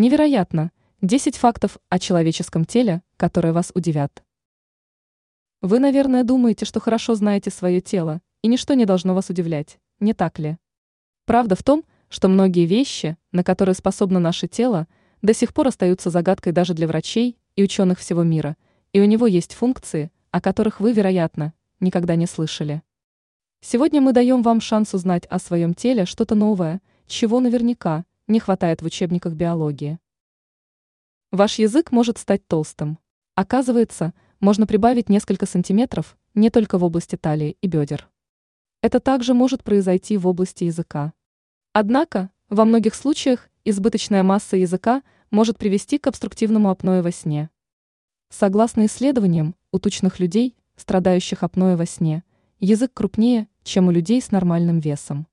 Невероятно! 10 фактов о человеческом теле, которые вас удивят. Вы, наверное, думаете, что хорошо знаете свое тело, и ничто не должно вас удивлять, не так ли? Правда в том, что многие вещи, на которые способно наше тело, до сих пор остаются загадкой даже для врачей и ученых всего мира, и у него есть функции, о которых вы, вероятно, никогда не слышали. Сегодня мы даем вам шанс узнать о своем теле что-то новое, чего наверняка не хватает в учебниках биологии. Ваш язык может стать толстым. Оказывается, можно прибавить несколько сантиметров не только в области талии и бедер. Это также может произойти в области языка. Однако, во многих случаях избыточная масса языка может привести к обструктивному апное во сне. Согласно исследованиям, у тучных людей, страдающих апноэ во сне, язык крупнее, чем у людей с нормальным весом.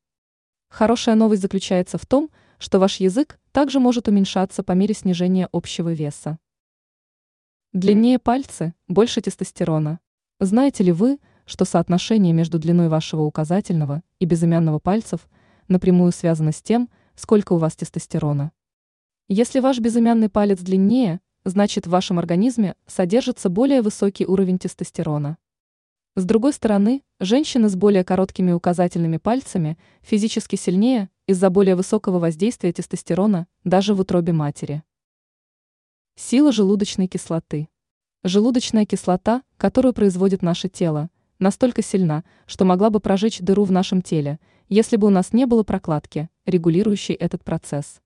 Хорошая новость заключается в том, что ваш язык также может уменьшаться по мере снижения общего веса. Длиннее пальцы, больше тестостерона. Знаете ли вы, что соотношение между длиной вашего указательного и безымянного пальцев напрямую связано с тем, сколько у вас тестостерона? Если ваш безымянный палец длиннее, значит в вашем организме содержится более высокий уровень тестостерона. С другой стороны, женщины с более короткими указательными пальцами физически сильнее из-за более высокого воздействия тестостерона даже в утробе матери. Сила желудочной кислоты. Желудочная кислота, которую производит наше тело, настолько сильна, что могла бы прожечь дыру в нашем теле, если бы у нас не было прокладки, регулирующей этот процесс.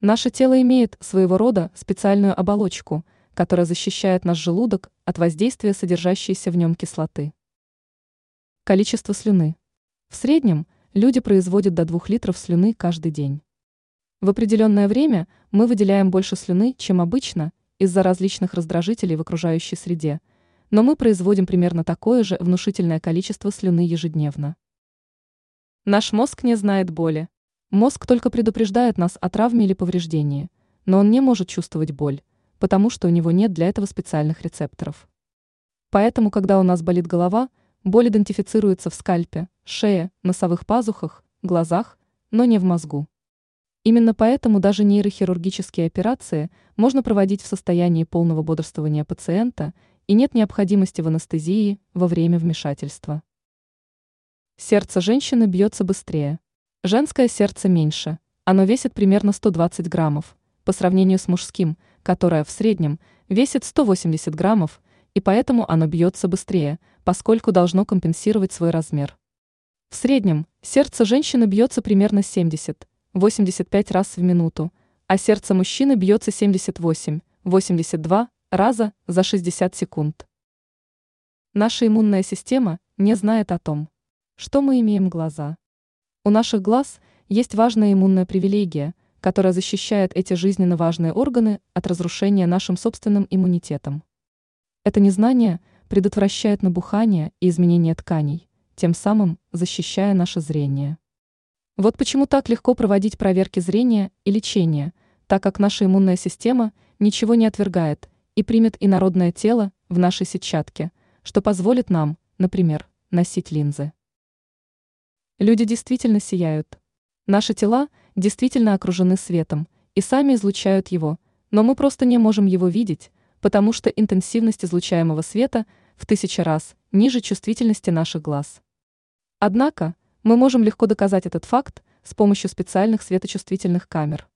Наше тело имеет своего рода специальную оболочку – которая защищает наш желудок от воздействия содержащейся в нем кислоты. Количество слюны. В среднем люди производят до 2 литров слюны каждый день. В определенное время мы выделяем больше слюны, чем обычно, из-за различных раздражителей в окружающей среде, но мы производим примерно такое же внушительное количество слюны ежедневно. Наш мозг не знает боли. Мозг только предупреждает нас о травме или повреждении, но он не может чувствовать боль, потому что у него нет для этого специальных рецепторов. Поэтому, когда у нас болит голова, боль идентифицируется в скальпе, шее, носовых пазухах, глазах, но не в мозгу. Именно поэтому даже нейрохирургические операции можно проводить в состоянии полного бодрствования пациента и нет необходимости в анестезии во время вмешательства. Сердце женщины бьется быстрее. Женское сердце меньше, оно весит примерно 120 граммов, по сравнению с мужским, которое в среднем весит 180 граммов, и поэтому оно бьется быстрее, поскольку должно компенсировать свой размер. В среднем сердце женщины бьется примерно 70-85 раз в минуту, а сердце мужчины бьется 78-82 раза за 60 секунд. Наша иммунная система не знает о том, что мы имеем глаза. У наших глаз есть важная иммунная привилегия – которая защищает эти жизненно важные органы от разрушения нашим собственным иммунитетом. Это незнание предотвращает набухание и изменение тканей, тем самым защищая наше зрение. Вот почему так легко проводить проверки зрения и лечения, так как наша иммунная система ничего не отвергает и примет инородное тело в нашей сетчатке, что позволит нам, например, носить линзы. Люди действительно сияют. Наши тела – действительно окружены светом и сами излучают его, но мы просто не можем его видеть, потому что интенсивность излучаемого света в тысячи раз ниже чувствительности наших глаз. Однако, мы можем легко доказать этот факт с помощью специальных светочувствительных камер.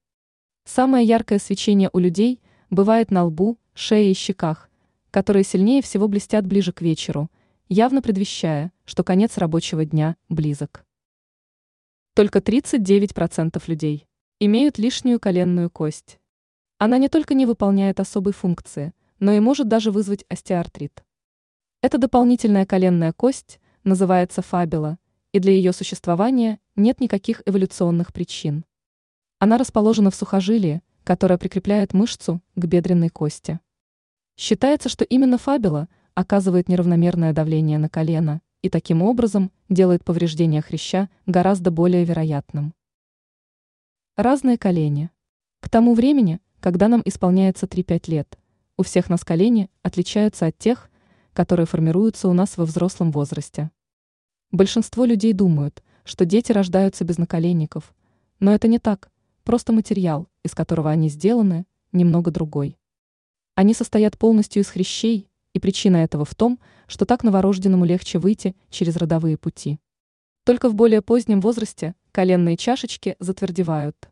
Самое яркое свечение у людей бывает на лбу, шее и щеках, которые сильнее всего блестят ближе к вечеру, явно предвещая, что конец рабочего дня близок. Только 39% людей имеют лишнюю коленную кость. Она не только не выполняет особой функции, но и может даже вызвать остеоартрит. Эта дополнительная коленная кость называется фабела, и для ее существования нет никаких эволюционных причин. Она расположена в сухожилии, которое прикрепляет мышцу к бедренной кости. Считается, что именно фабела оказывает неравномерное давление на колено и таким образом делает повреждение хряща гораздо более вероятным. Разные колени. К тому времени, когда нам исполняется 3-5 лет, у всех нас колени отличаются от тех, которые формируются у нас во взрослом возрасте. Большинство людей думают, что дети рождаются без наколенников, но это не так, просто материал, из которого они сделаны, немного другой. Они состоят полностью из хрящей, и причина этого в том, что так новорожденному легче выйти через родовые пути. Только в более позднем возрасте коленные чашечки затвердевают.